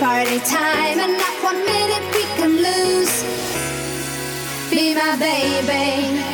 Party time, and not one minute we can lose. Be my baby.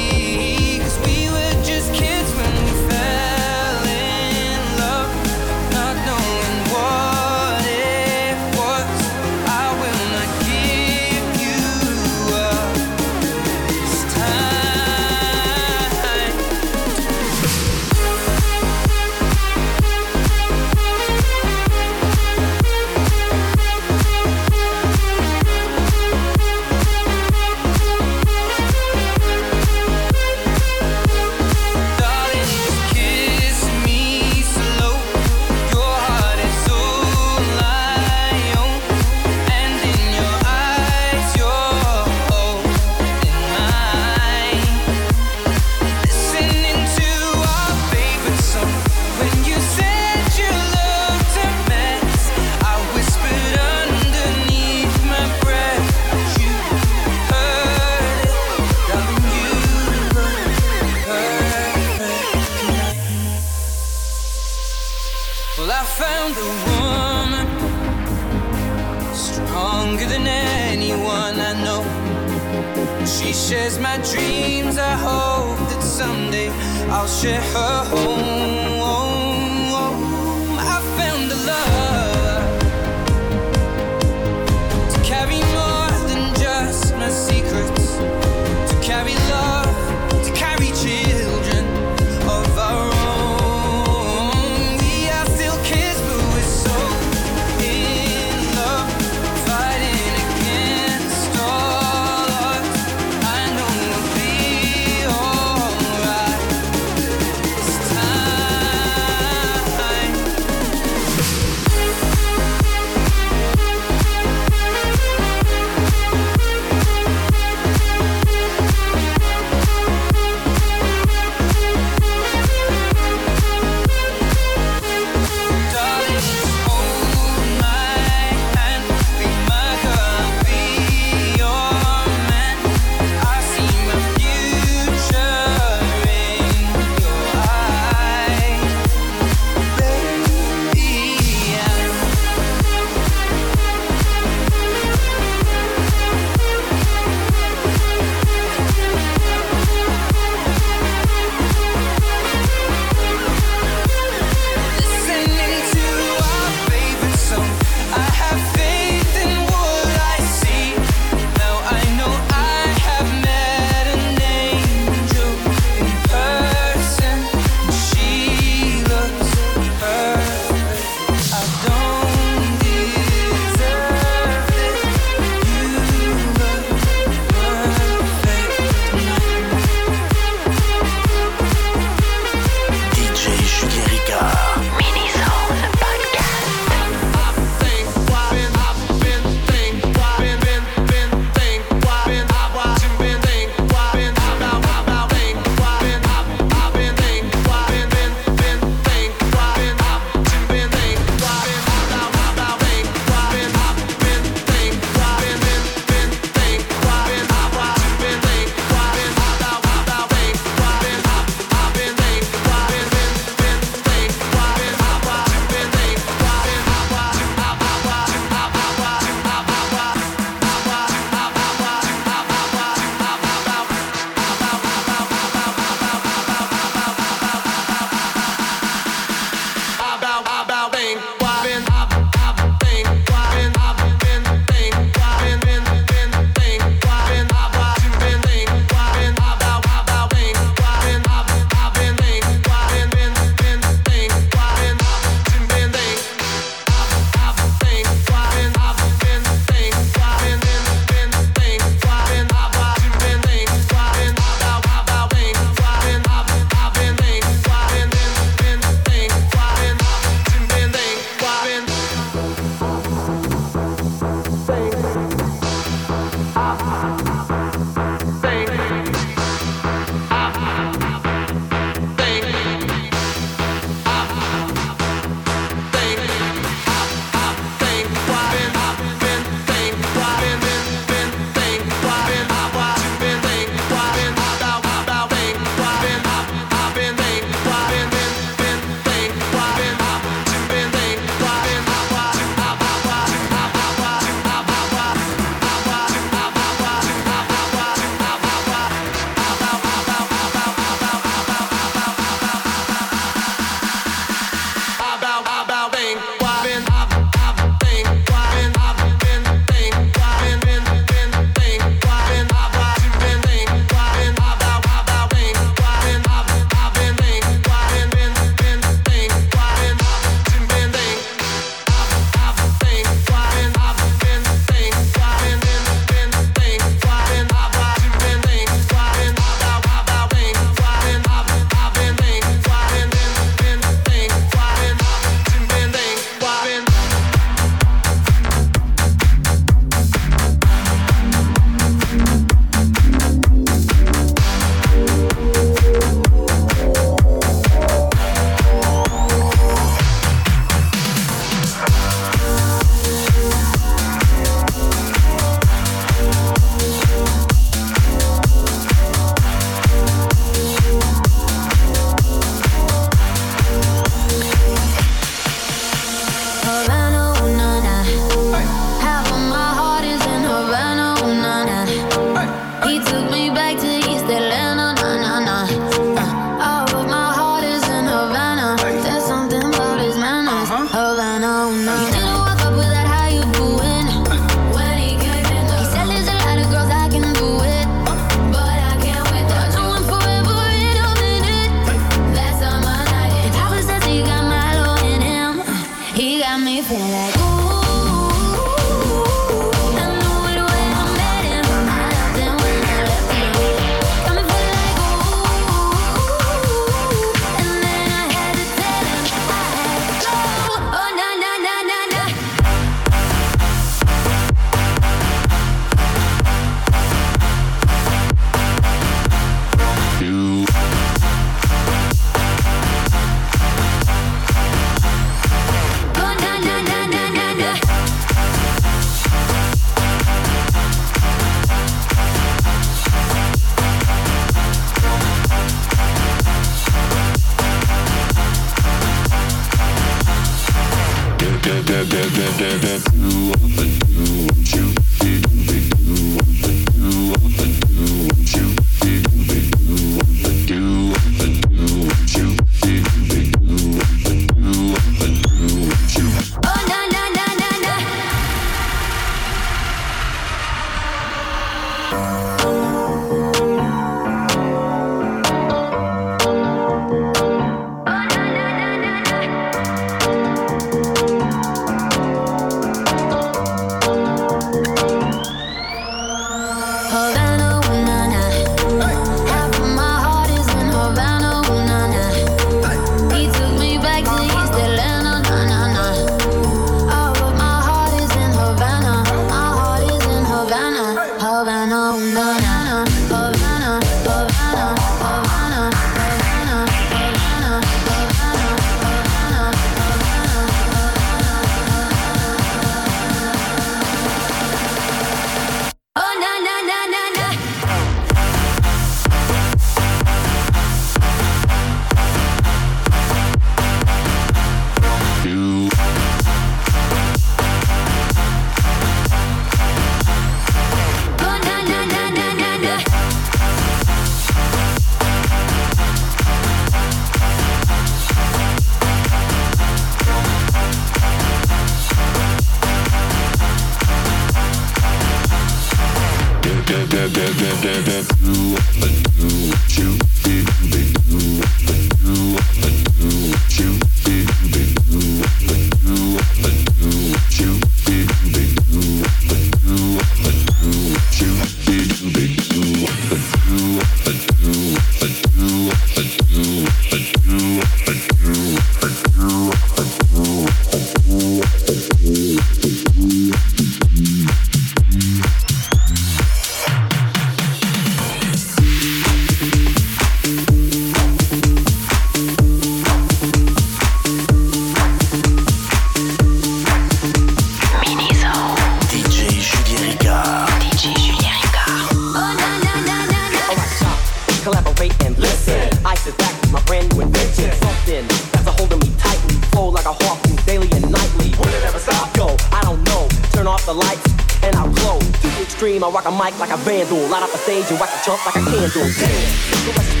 like a vandal. Light up the stage and wax a chump like a candle. Damn.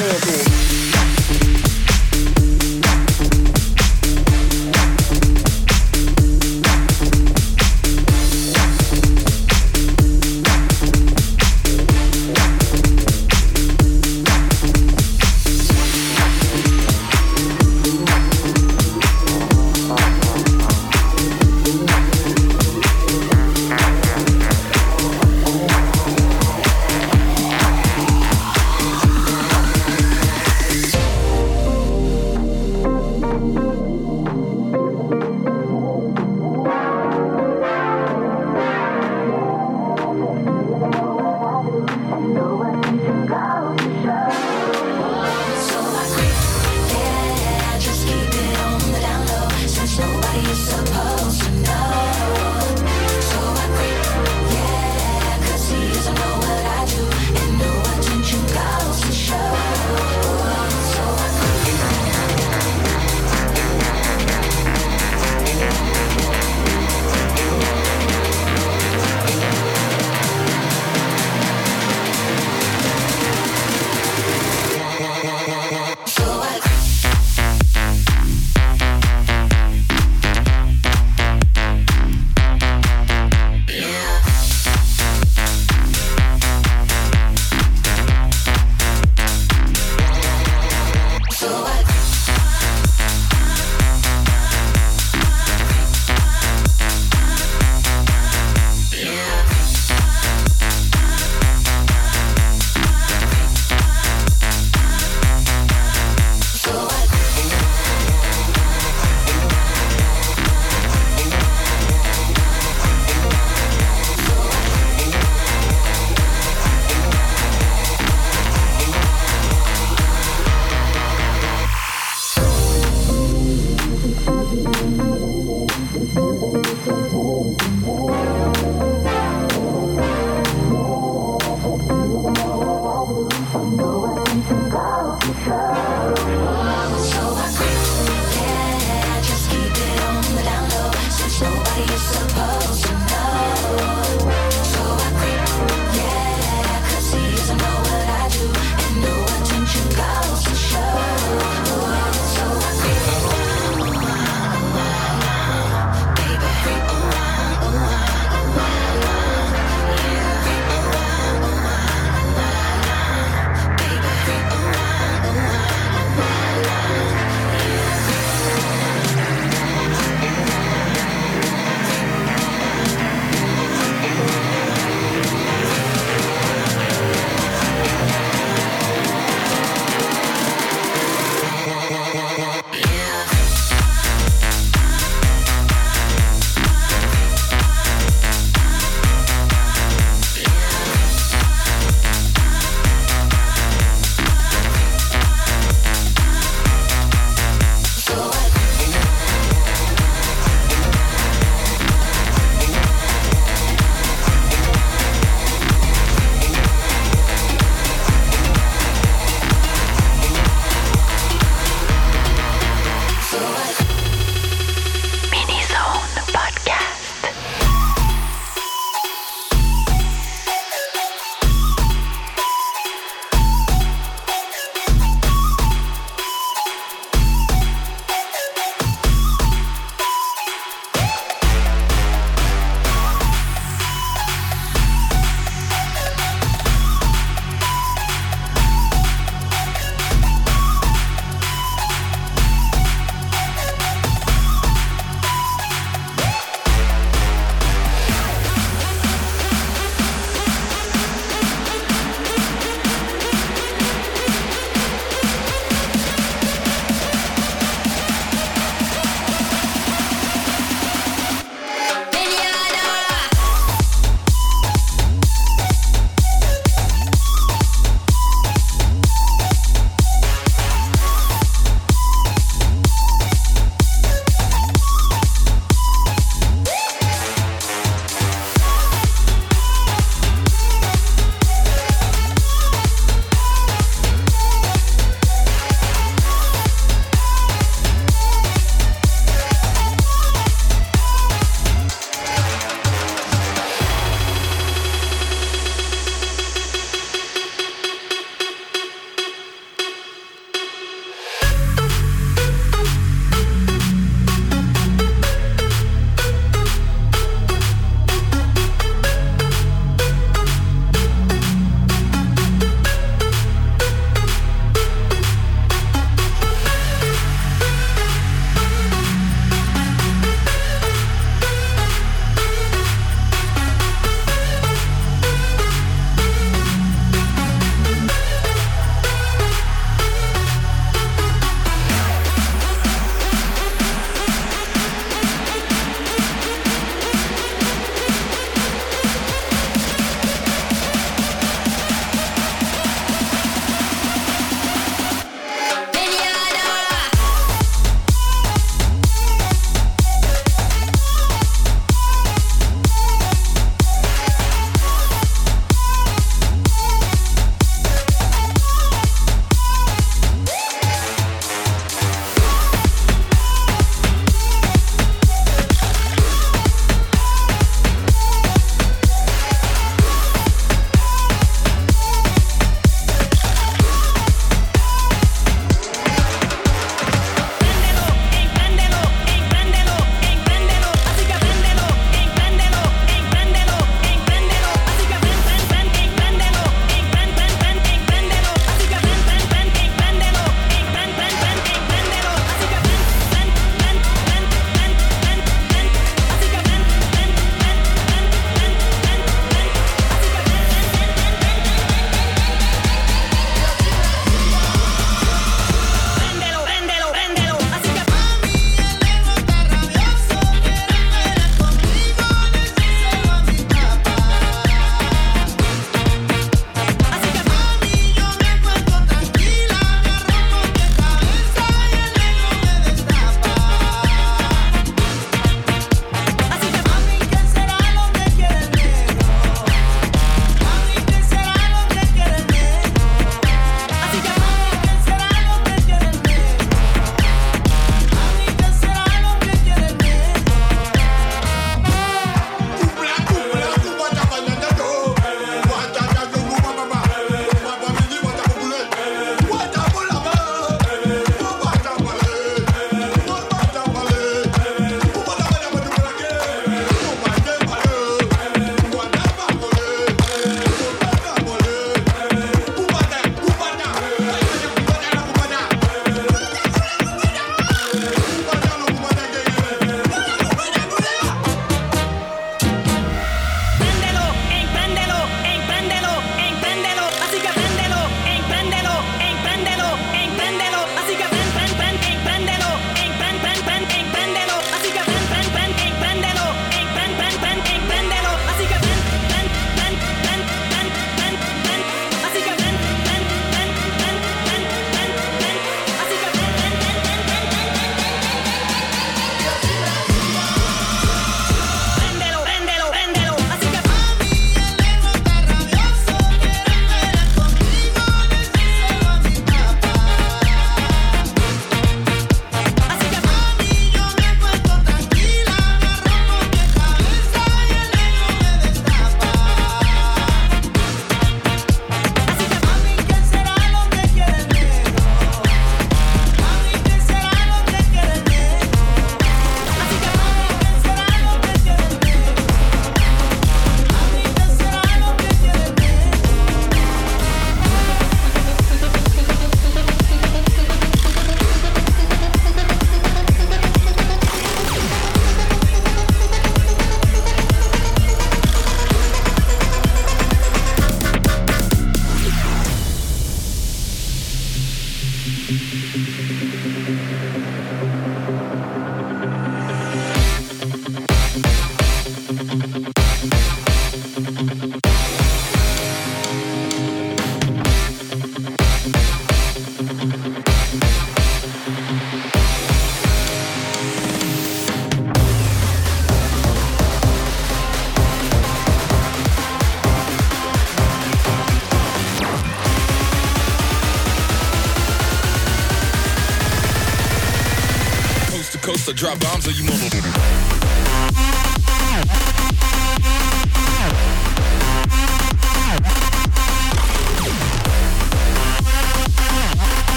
Circle.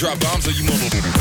Drop bombs or you mother.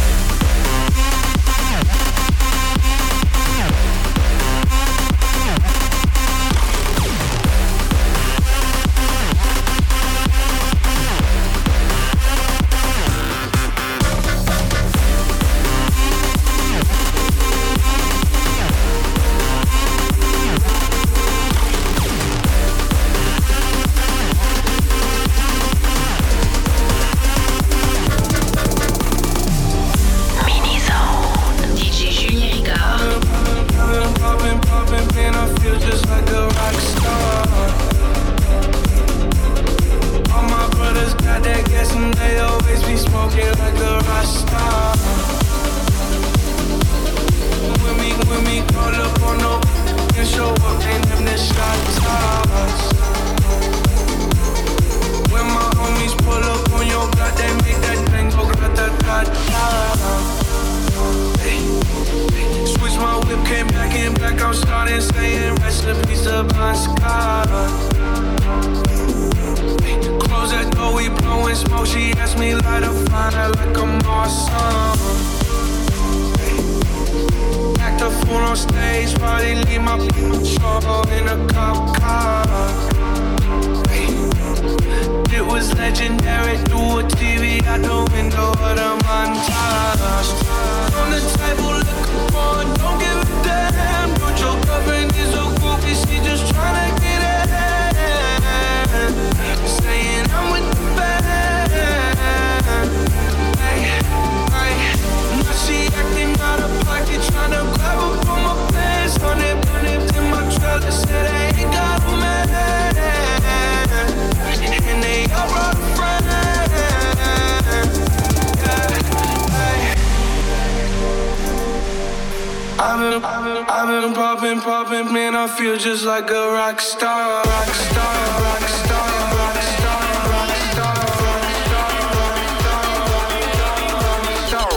been, I've been poppin', poppin', man. I feel just like a rock star, rock star, rock star, rock star, rock star, rock star, rock star, rock star, rock star.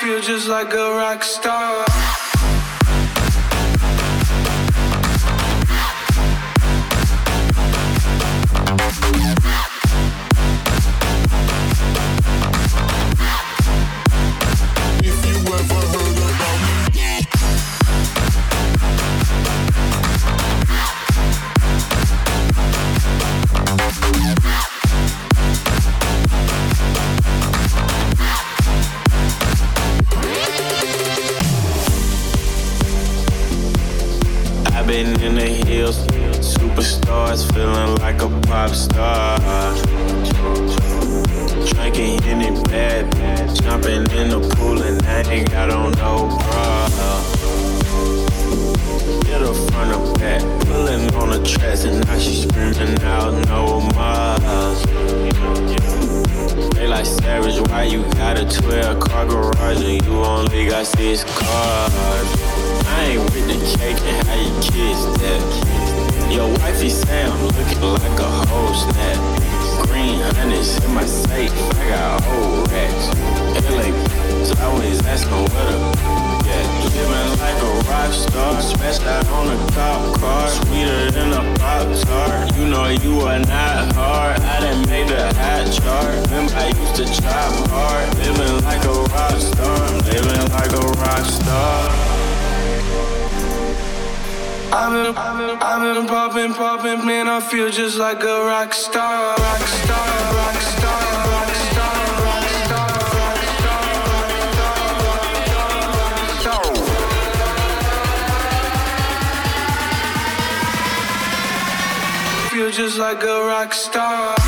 Feel just like a rock star. Got six cars? I ain't with the cake and how you kiss that. Your wifey say I'm looking like a whole snap. Green honey's in my safe, I got old racks. LA, always asking what up. Yeah, living like a rock star, smashed out on a cop car, sweeter than a pop tart. You know you are not hard. I done made the hot chart. Remember I used to chop hard, living like a rock star, living like a rock star. I've been, I've been, man. I feel just like a rock star. Feel just like a rock star.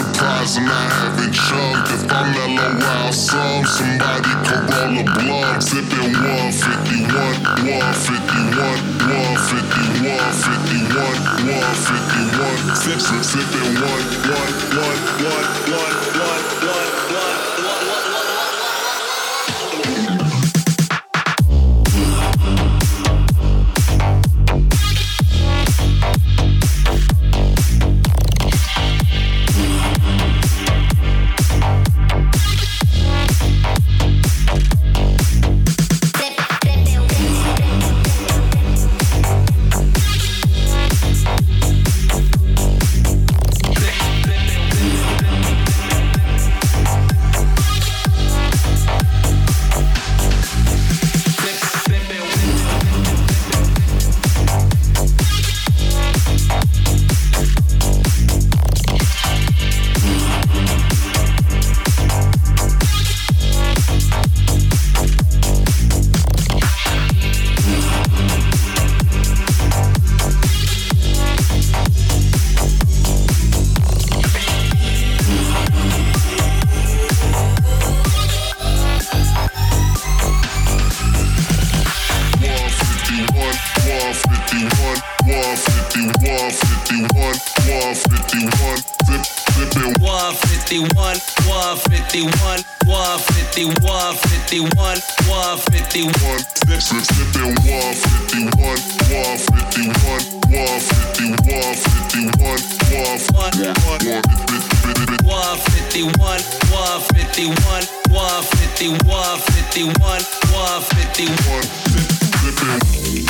surprising I haven't chugged. If I mellow out some, somebody Corolla blunt. Sipping 151, 151, 151, 151, 151. Sipping, sipping 1, 1, 1, 1, 1, 1, 1. 151, 151, 151, 151, 151.